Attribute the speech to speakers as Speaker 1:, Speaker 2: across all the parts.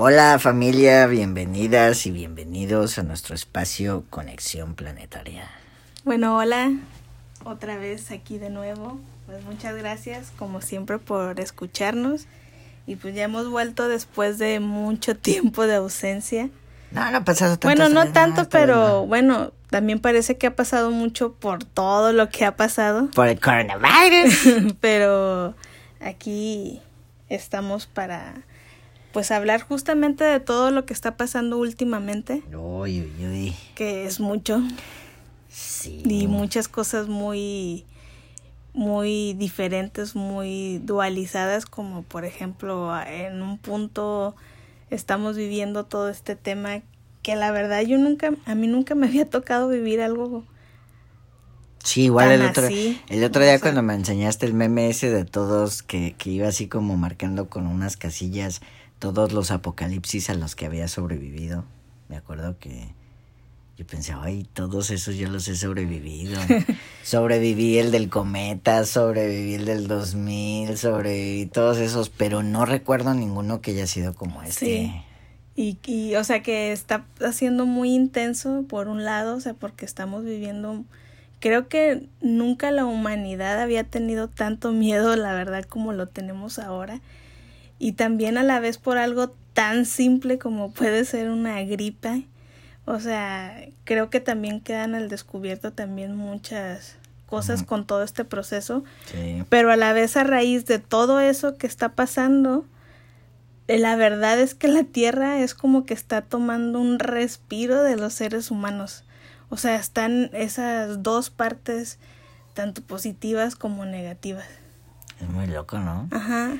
Speaker 1: Hola familia, bienvenidas y bienvenidos a nuestro espacio Conexión Planetaria.
Speaker 2: Bueno, hola, otra vez aquí de nuevo. Pues muchas gracias como siempre por escucharnos y pues ya hemos vuelto después de mucho tiempo de ausencia.
Speaker 1: No, no ha pasado tanto.
Speaker 2: Bueno, no tanto, pero bueno, también parece que ha pasado mucho por todo lo que ha pasado.
Speaker 1: Por el coronavirus.
Speaker 2: pero aquí estamos para pues hablar justamente de todo lo que está pasando últimamente.
Speaker 1: Uy, uy, uy.
Speaker 2: Que es mucho.
Speaker 1: Sí.
Speaker 2: Y muchas cosas muy muy diferentes, muy dualizadas, como por ejemplo en un punto estamos viviendo todo este tema que la verdad yo nunca, a mí nunca me había tocado vivir algo.
Speaker 1: Sí, igual el otro,
Speaker 2: así,
Speaker 1: el otro día
Speaker 2: o sea.
Speaker 1: cuando me enseñaste el meme ese de todos que, que iba así como marcando con unas casillas todos los apocalipsis a los que había sobrevivido. Me acuerdo que yo pensé, ay, todos esos yo los he sobrevivido. sobreviví el del cometa, sobreviví el del 2000, sobreviví todos esos, pero no recuerdo ninguno que haya sido como este.
Speaker 2: Sí. Y, y, o sea, que está haciendo muy intenso por un lado, o sea, porque estamos viviendo, creo que nunca la humanidad había tenido tanto miedo, la verdad, como lo tenemos ahora. Y también a la vez por algo tan simple como puede ser una gripa. O sea, creo que también quedan al descubierto también muchas cosas con todo este proceso.
Speaker 1: Sí.
Speaker 2: Pero a la vez a raíz de todo eso que está pasando, eh, la verdad es que la Tierra es como que está tomando un respiro de los seres humanos. O sea, están esas dos partes, tanto positivas como negativas.
Speaker 1: Es muy loco, ¿no?
Speaker 2: Ajá.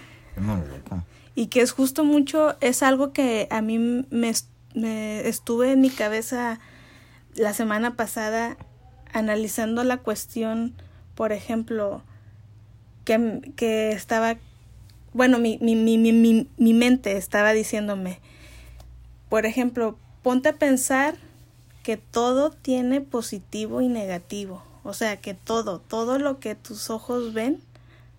Speaker 2: Y que es justo mucho, es algo que a mí me, me estuve en mi cabeza la semana pasada analizando la cuestión, por ejemplo, que, que estaba, bueno, mi, mi, mi, mi mente estaba diciéndome, por ejemplo, ponte a pensar que todo tiene positivo y negativo. O sea, que todo, todo lo que tus ojos ven,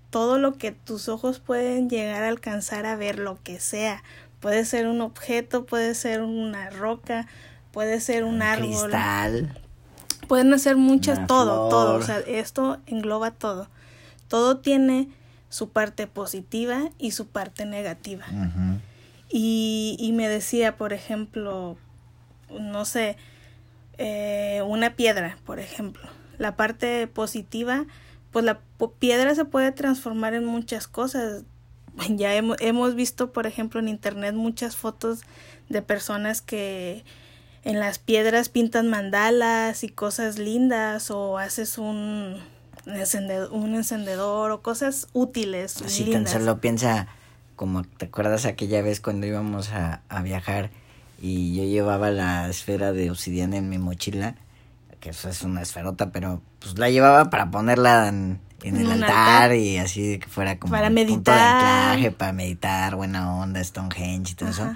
Speaker 2: todo lo que tus ojos pueden llegar a alcanzar a ver, lo que sea. Puede ser un objeto, puede ser una roca, puede ser un árbol.
Speaker 1: Cristal.
Speaker 2: Pueden hacer muchas,
Speaker 1: Una
Speaker 2: todo, todo. O sea, esto engloba todo. Todo tiene su parte positiva y su parte negativa. Y, y me decía, por ejemplo, no sé, eh, una piedra, por ejemplo. La parte positiva, pues la piedra se puede transformar en muchas cosas. Ya hemos, hemos visto, por ejemplo, en internet muchas fotos de personas que en las piedras pintan mandalas y cosas lindas o haces un encendedor, un encendedor o cosas útiles.
Speaker 1: Así tan
Speaker 2: lindas.
Speaker 1: solo piensa, como te acuerdas aquella vez cuando íbamos a, a viajar y yo llevaba la esfera de obsidiana en mi mochila, que eso es una esferota, pero pues la llevaba para ponerla en, el altar,
Speaker 2: altar.
Speaker 1: y así que fuera como
Speaker 2: Para
Speaker 1: un punto de
Speaker 2: meditar.
Speaker 1: para meditar, buena onda, Stonehenge y todo eso.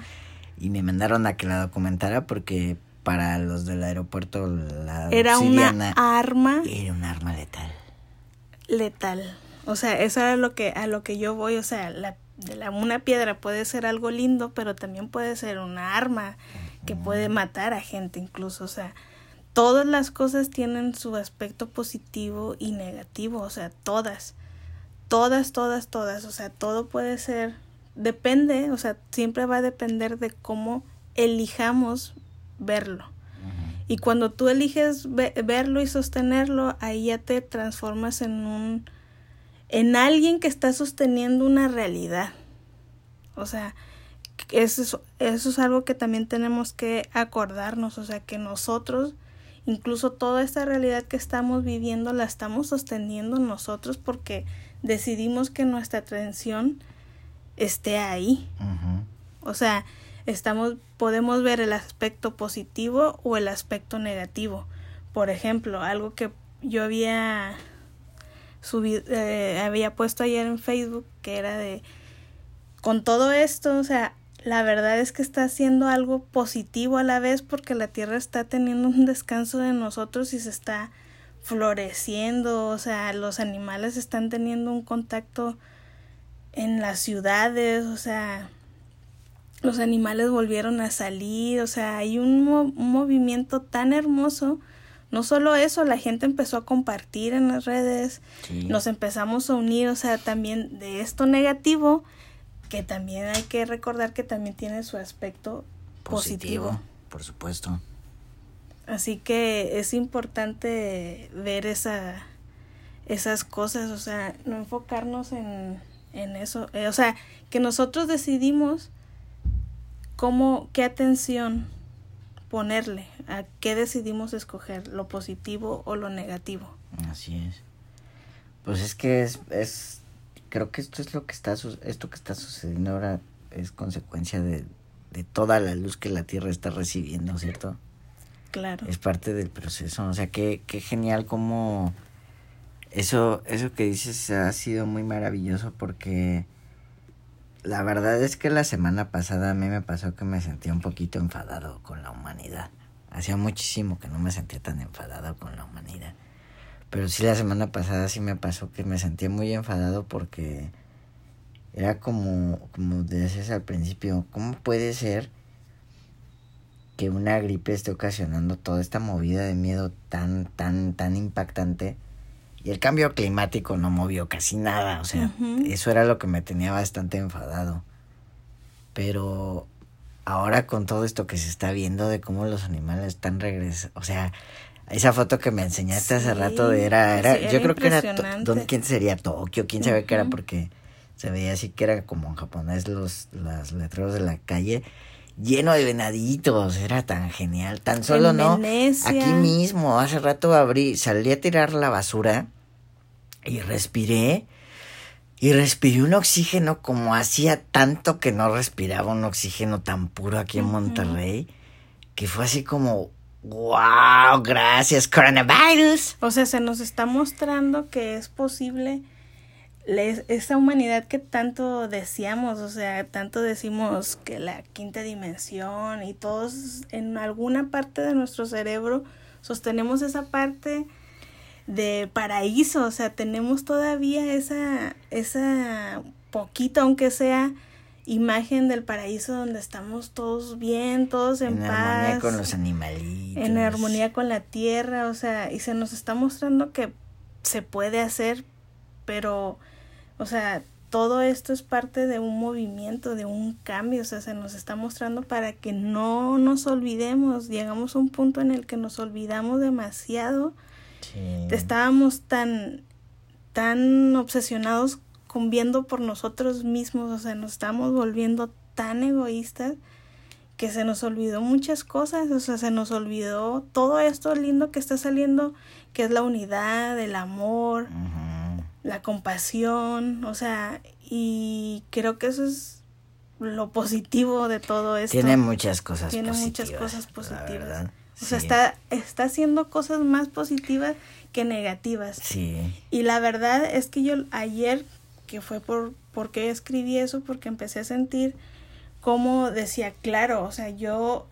Speaker 1: Y me mandaron a que la documentara porque para los del aeropuerto la
Speaker 2: Era una arma
Speaker 1: era un arma letal.
Speaker 2: letal. O sea, eso era lo que a lo que yo voy, o sea, la, de la, una piedra puede ser algo lindo, pero también puede ser una arma que puede matar a gente incluso, o sea, todas las cosas tienen su aspecto positivo y negativo, o sea, todas. Todas, todas, todas, o sea, todo puede ser depende, o sea, siempre va a depender de cómo elijamos verlo. Y cuando tú eliges ve- verlo y sostenerlo, ahí ya te transformas en un en alguien que está sosteniendo una realidad. O sea, eso es, eso es algo que también tenemos que acordarnos, o sea, que nosotros incluso toda esta realidad que estamos viviendo la estamos sosteniendo nosotros porque decidimos que nuestra atención esté ahí. O sea, estamos podemos ver el aspecto positivo o el aspecto negativo. Por ejemplo, algo que yo había subido, eh, había puesto ayer en Facebook que era de con todo esto, o sea, la verdad es que está haciendo algo positivo a la vez porque la tierra está teniendo un descanso de nosotros y se está floreciendo, o sea, los animales están teniendo un contacto en las ciudades, o sea, los animales volvieron a salir, o sea, hay un, un movimiento tan hermoso. No solo eso, la gente empezó a compartir en las redes,
Speaker 1: Sí.
Speaker 2: nos empezamos a unir, o sea, también de esto negativo, que también hay que recordar que también tiene su aspecto positivo.
Speaker 1: Por supuesto.
Speaker 2: Así que es importante ver esa, esas cosas, o sea, no enfocarnos en, en eso. Eh, o sea, que nosotros decidimos cómo, qué atención ponerle, a qué decidimos escoger, lo positivo o lo negativo.
Speaker 1: Así es. Pues es que es, es creo que esto es lo que está su- esto que está sucediendo ahora es consecuencia de, de toda la luz que la Tierra está recibiendo, ¿cierto?
Speaker 2: Claro.
Speaker 1: Es parte del proceso. O sea, qué, qué genial como eso, eso que dices ha sido muy maravilloso porque la verdad es que la semana pasada a mí me pasó que me sentía un poquito enfadado con la humanidad. Hacía muchísimo que no me sentía tan enfadado con la humanidad. Pero sí la semana pasada sí me pasó que me sentía muy enfadado porque era como, como decías al principio, ¿cómo puede ser que una gripe esté ocasionando toda esta movida de miedo tan, tan, tan impactante? Y el cambio climático no movió casi nada, o sea, eso era lo que me tenía bastante enfadado. Pero ahora con todo esto que se está viendo de cómo los animales están regresando, o sea, esa foto que me enseñaste hace rato de era, era,
Speaker 2: sí, era
Speaker 1: yo creo que era. ¿dónde- ¿quién sería Tokio? ¿Quién sabe qué era? Porque se veía así que era como en japonés los, las letreros de la calle, lleno de venaditos, era tan genial, tan solo
Speaker 2: En
Speaker 1: no,
Speaker 2: Venecia.
Speaker 1: aquí mismo, hace rato abrí, salí a tirar la basura y respiré. Y respiré un oxígeno como hacía tanto que no respiraba un oxígeno tan puro aquí en. Monterrey, que fue así como, wow, gracias coronavirus.
Speaker 2: O sea, se nos está mostrando que es posible esa humanidad que tanto deseamos, o sea, tanto decimos que la quinta dimensión y todos en alguna parte de nuestro cerebro sostenemos esa parte de paraíso, o sea, tenemos todavía esa, esa poquita, aunque sea imagen del paraíso donde estamos todos bien, todos en,
Speaker 1: En
Speaker 2: paz
Speaker 1: armonía con los animalitos.
Speaker 2: en armonía con la tierra, o sea, y se nos está mostrando que se puede hacer, pero, o sea, todo esto es parte de un movimiento, de un cambio, o sea, se nos está mostrando para que no nos olvidemos, llegamos a un punto en el que nos olvidamos demasiado,
Speaker 1: Sí.
Speaker 2: estábamos tan, tan obsesionados con viendo por nosotros mismos, o sea, nos estamos volviendo tan egoístas que se nos olvidó muchas cosas, o sea, se nos olvidó todo esto lindo que está saliendo, que es la unidad, el amor, la compasión, o sea, y creo que eso es lo positivo de todo esto.
Speaker 1: Tiene muchas cosas
Speaker 2: Tiene
Speaker 1: positivas.
Speaker 2: muchas cosas positivas. O sea,
Speaker 1: Sí.
Speaker 2: está, está haciendo cosas más positivas que negativas.
Speaker 1: Sí.
Speaker 2: Y la verdad es que yo ayer, que fue por porque escribí eso, porque empecé a sentir como decía, claro, o sea, yo,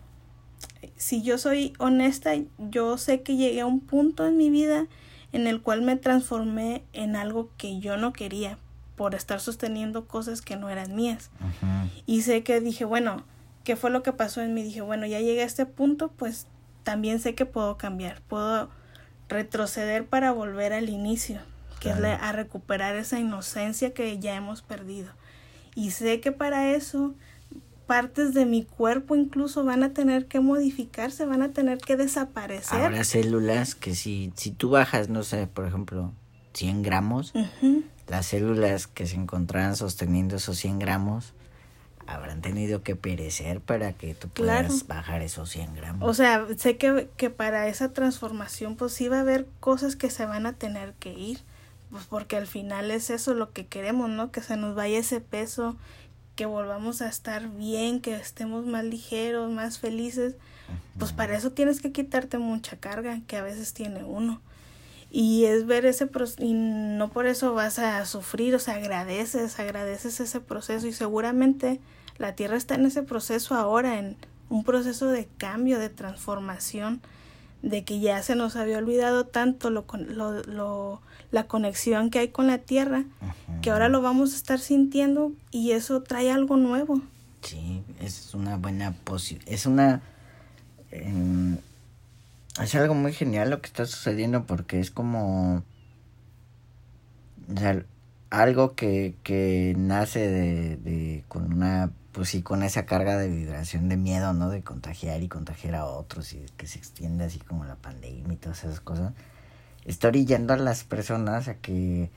Speaker 2: si yo soy honesta, yo sé que llegué a un punto en mi vida en el cual me transformé en algo que yo no quería por estar sosteniendo cosas que no eran mías. Y sé que dije, bueno, ¿qué fue lo que pasó en mí? Dije, bueno, ya llegué a este punto, pues también sé que puedo cambiar, puedo retroceder para volver al inicio, que es la- a recuperar esa inocencia que ya hemos perdido. Y sé que para eso partes de mi cuerpo incluso van a tener que modificarse, van a tener que desaparecer.
Speaker 1: Habrá células que si, si tú bajas, no sé, por ejemplo, 100 gramos, las células que se encontraran sosteniendo esos 100 gramos habrán tenido que perecer para que tú puedas
Speaker 2: Claro.
Speaker 1: bajar esos 100 gramos.
Speaker 2: O sea, sé que, que para esa transformación pues sí va a haber cosas que se van a tener que ir, pues porque al final es eso lo que queremos, ¿no? Que se nos vaya ese peso, que volvamos a estar bien, que estemos más ligeros, más felices. Pues para eso tienes que quitarte mucha carga que a veces tiene uno. Y es ver ese proceso, y no por eso vas a sufrir, o sea, agradeces, agradeces ese proceso y seguramente la Tierra está en ese proceso ahora, en un proceso de cambio, de transformación, de que ya se nos había olvidado tanto lo, con- lo, lo- la conexión que hay con la Tierra, que ahora lo vamos a estar sintiendo y eso trae algo nuevo.
Speaker 1: Sí, es una buena posibilidad. Es una. em, es algo muy genial lo que está sucediendo porque es como. O sea, algo que, que nace de, de. con una. Pues sí, con esa carga de vibración de miedo, ¿no? De contagiar y contagiar a otros y que se extiende así como la pandemia y todas esas cosas. Está orillando a las personas a que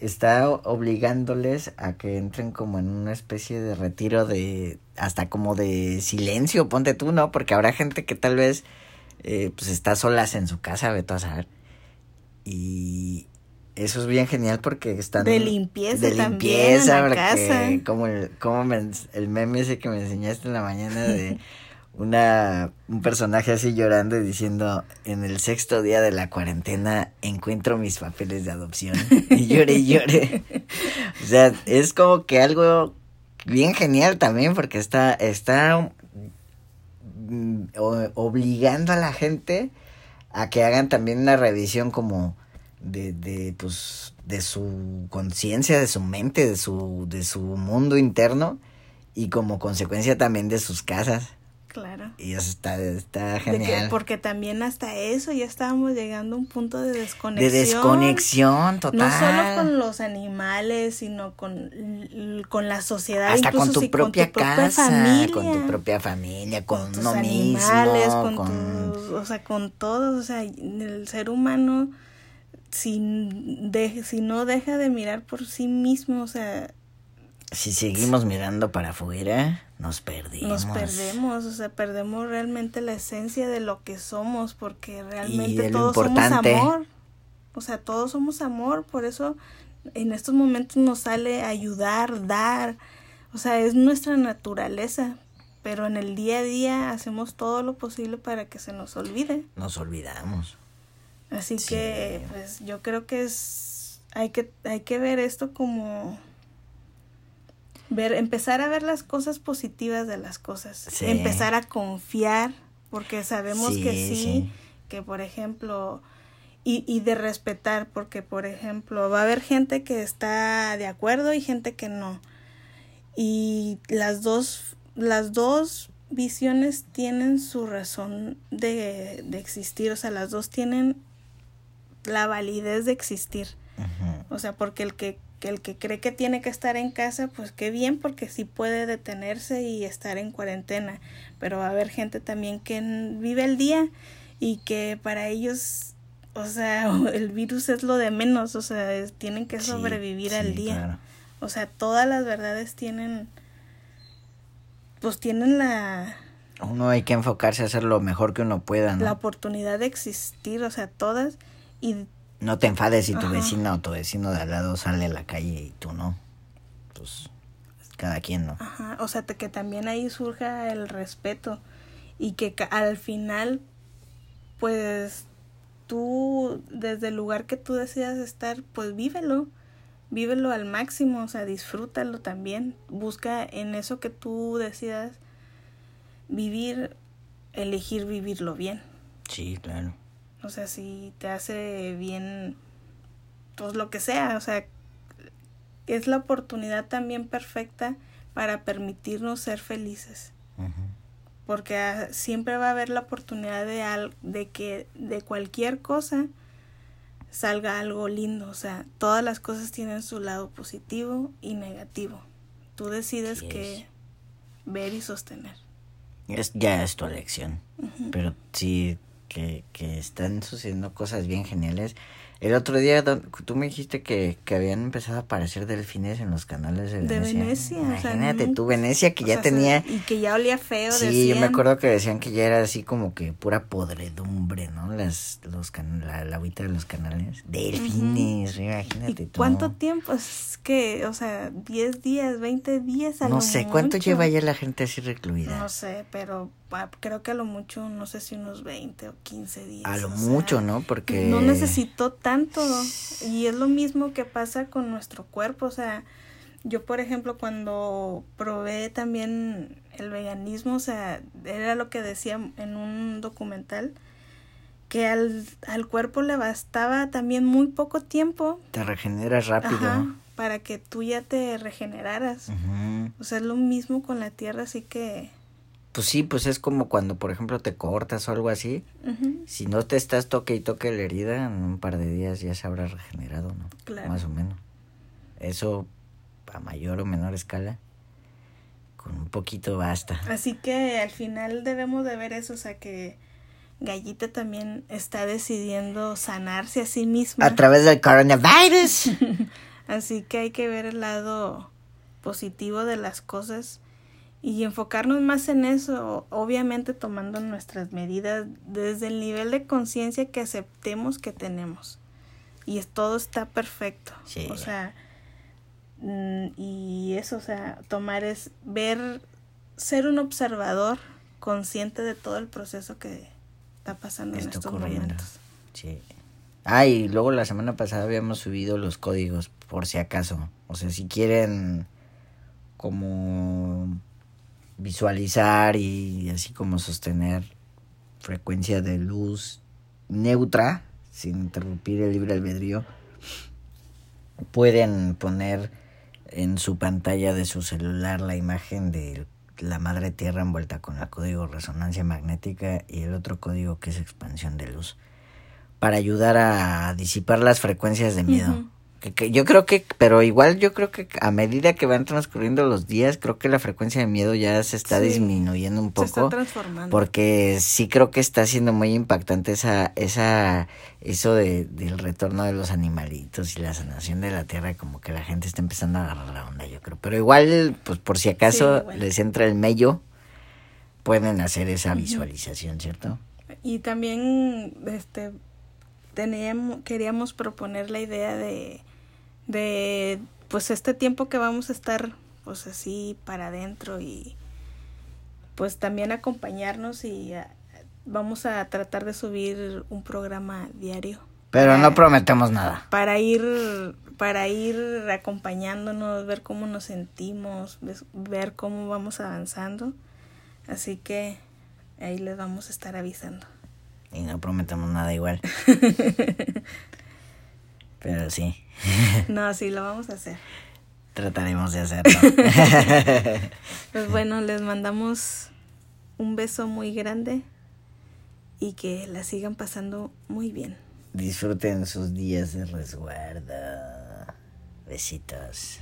Speaker 1: está obligándoles a que entren como en una especie de retiro de hasta como de silencio, ponte tú, ¿no? Porque habrá gente que tal vez eh, pues está solas en su casa, vete a saber. Y eso es bien genial porque están
Speaker 2: De limpieza
Speaker 1: de
Speaker 2: también
Speaker 1: limpieza,
Speaker 2: en la
Speaker 1: porque
Speaker 2: casa.
Speaker 1: como el como me el meme ese que me enseñaste en la mañana de una un personaje así llorando y diciendo en el sexto día de la cuarentena encuentro mis papeles de adopción y llore y llore o sea es como que algo bien genial también porque está está mm, obligando a la gente a que hagan también una revisión como de, de pues de su conciencia, de su mente, de su de su mundo interno y como consecuencia también de sus casas.
Speaker 2: Claro.
Speaker 1: Y eso está está
Speaker 2: que-
Speaker 1: genial.
Speaker 2: porque también hasta eso ya estábamos llegando a un punto de desconexión.
Speaker 1: de desconexión total.
Speaker 2: No solo con los animales, sino con, con la sociedad.
Speaker 1: hasta
Speaker 2: incluso
Speaker 1: con tu
Speaker 2: si
Speaker 1: propia
Speaker 2: con tu propia
Speaker 1: casa,
Speaker 2: familia,
Speaker 1: con tu propia familia, con,
Speaker 2: con tus
Speaker 1: uno
Speaker 2: animales,
Speaker 1: mismo,
Speaker 2: con,
Speaker 1: con
Speaker 2: tus- o sea, con todos, o sea, el ser humano si, de, si no deja de mirar por sí mismo, o sea,
Speaker 1: si seguimos mirando para afuera, nos perdimos.
Speaker 2: nos perdemos, o sea, perdemos realmente la esencia de lo que somos, porque realmente todos
Speaker 1: importante.
Speaker 2: somos amor. O sea, todos somos amor, por eso en estos momentos nos sale ayudar, dar. O sea, es nuestra naturaleza, pero en el día a día hacemos todo lo posible para que se nos olvide.
Speaker 1: Nos olvidamos.
Speaker 2: Así
Speaker 1: Sí.
Speaker 2: que pues yo creo que es hay que hay que ver esto como ver empezar a ver las cosas positivas de las cosas,
Speaker 1: Sí.
Speaker 2: empezar a confiar porque sabemos
Speaker 1: Sí,
Speaker 2: que sí,
Speaker 1: sí.
Speaker 2: que por ejemplo y, y de respetar porque por ejemplo va a haber gente que está de acuerdo y gente que no y las dos las dos visiones tienen su razón de, de existir o sea las dos tienen la validez de existir o sea porque el que que el que cree que tiene que estar en casa pues qué bien porque sí puede detenerse y estar en cuarentena pero va a haber gente también que vive el día y que para ellos o sea el virus es lo de menos o sea es- tienen que
Speaker 1: Sí,
Speaker 2: sobrevivir al
Speaker 1: sí,
Speaker 2: día
Speaker 1: claro.
Speaker 2: o sea, todas las verdades tienen, pues tienen la,
Speaker 1: Uno hay que enfocarse a hacer lo mejor que uno pueda, ¿no?
Speaker 2: la oportunidad de existir, o sea, todas. Y
Speaker 1: No te enfades si tu
Speaker 2: Ajá.
Speaker 1: vecina o tu vecino de al lado sale a la calle y tú no. Pues cada quien, ¿no?
Speaker 2: Ajá, o sea, que también ahí surja el respeto y que al final, pues tú, desde el lugar que tú decidas estar, pues vívelo, vívelo al máximo, o sea, disfrútalo también, busca en eso que tú decidas vivir, elegir vivirlo bien.
Speaker 1: Sí, claro.
Speaker 2: O sea, si te hace bien, pues lo que sea, o sea, es la oportunidad también perfecta para permitirnos ser felices. Porque ah, siempre va a haber la oportunidad de, al- de que de cualquier cosa salga algo lindo. O sea, todas las cosas tienen su lado positivo y negativo. Tú decides qué ver y sostener.
Speaker 1: Es, ya es tu elección. Pero sí, que, que están sucediendo cosas bien geniales. El otro día don- tú me dijiste que, que habían empezado a aparecer delfines en los canales de
Speaker 2: De
Speaker 1: Venecia.
Speaker 2: Venecia, o sea,
Speaker 1: Imagínate tú, Venecia, que ya
Speaker 2: sea,
Speaker 1: tenía...
Speaker 2: Y que ya olía feo.
Speaker 1: Sí, yo me
Speaker 2: decían.
Speaker 1: acuerdo que decían que ya era así como que pura podredumbre, ¿no? Las, los can la, la agüita de los canales. Delfines, imagínate
Speaker 2: ¿Y
Speaker 1: tú.
Speaker 2: cuánto tiempo? Es que, o sea, 10 días, 20 días a
Speaker 1: No
Speaker 2: lo
Speaker 1: sé, ¿cuánto
Speaker 2: mucho?
Speaker 1: lleva ya la gente así recluida?
Speaker 2: No sé, pero creo que a lo mucho, no sé si unos 20 o 15 días.
Speaker 1: A lo
Speaker 2: sea,
Speaker 1: mucho, ¿no? Porque...
Speaker 2: No necesitó tanto. Y es lo mismo que pasa con nuestro cuerpo. O sea, yo, por ejemplo, cuando probé también el veganismo, o sea, era lo que decía en un documental, que al, al cuerpo le bastaba también muy poco tiempo
Speaker 1: Te regeneras rápido.
Speaker 2: Ajá, para que tú ya te regeneraras. O sea, es lo mismo con la tierra, así que...
Speaker 1: Pues sí, pues es como cuando, por ejemplo, te cortas o algo así. Si no te estás toque y toque la herida, en un par de días ya se habrá regenerado, ¿no?
Speaker 2: Claro.
Speaker 1: Más o menos. Eso, a mayor o menor escala, con un poquito basta.
Speaker 2: Así que al final debemos de ver eso, o sea que Gallita también está decidiendo sanarse a sí misma.
Speaker 1: A través del coronavirus.
Speaker 2: Así que hay que ver el lado positivo de las cosas y enfocarnos más en eso, obviamente tomando nuestras medidas desde el nivel de conciencia que aceptemos que tenemos. Y es, todo está perfecto.
Speaker 1: Sí.
Speaker 2: O sea, mm, y eso, o sea, tomar es ver, ser un observador consciente de todo el proceso que está pasando en
Speaker 1: Está
Speaker 2: estos
Speaker 1: ocurriendo.
Speaker 2: momentos.
Speaker 1: Sí. Ah, y luego la semana pasada habíamos subido los códigos, por si acaso. O sea, si quieren como visualizar y así como sostener frecuencia de luz neutra, sin interrumpir el libre albedrío, pueden poner en su pantalla de su celular la imagen de la madre tierra envuelta con el código resonancia magnética y el otro código que es expansión de luz para ayudar a disipar las frecuencias de miedo. Que, que yo creo que, pero igual yo creo que a medida que van transcurriendo los días, creo que la frecuencia de miedo ya se está
Speaker 2: Sí.
Speaker 1: disminuyendo un
Speaker 2: Se está
Speaker 1: poco.
Speaker 2: transformando.
Speaker 1: Porque sí creo que está siendo muy impactante esa, esa, eso de, del retorno de los animalitos y la sanación de la tierra, como que la gente está empezando a agarrar la onda, yo creo. Pero igual, pues por si acaso
Speaker 2: Sí,
Speaker 1: les entra el mello, pueden hacer esa visualización, ¿cierto?
Speaker 2: Y también este teníamos queríamos proponer la idea de de pues este tiempo que vamos a estar pues así para adentro y pues también acompañarnos y ah, vamos a tratar de subir un programa diario
Speaker 1: Pero no prometemos nada.
Speaker 2: para ir para ir acompañándonos, ver cómo nos sentimos, ver cómo vamos avanzando. Así que ahí les vamos a estar avisando.
Speaker 1: Y no prometemos nada igual. Pero sí,
Speaker 2: No, sí, lo vamos a hacer.
Speaker 1: trataremos de hacerlo.
Speaker 2: Pues bueno, les mandamos un beso muy grande y que la sigan pasando muy bien.
Speaker 1: Disfruten sus días de resguardo. Besitos.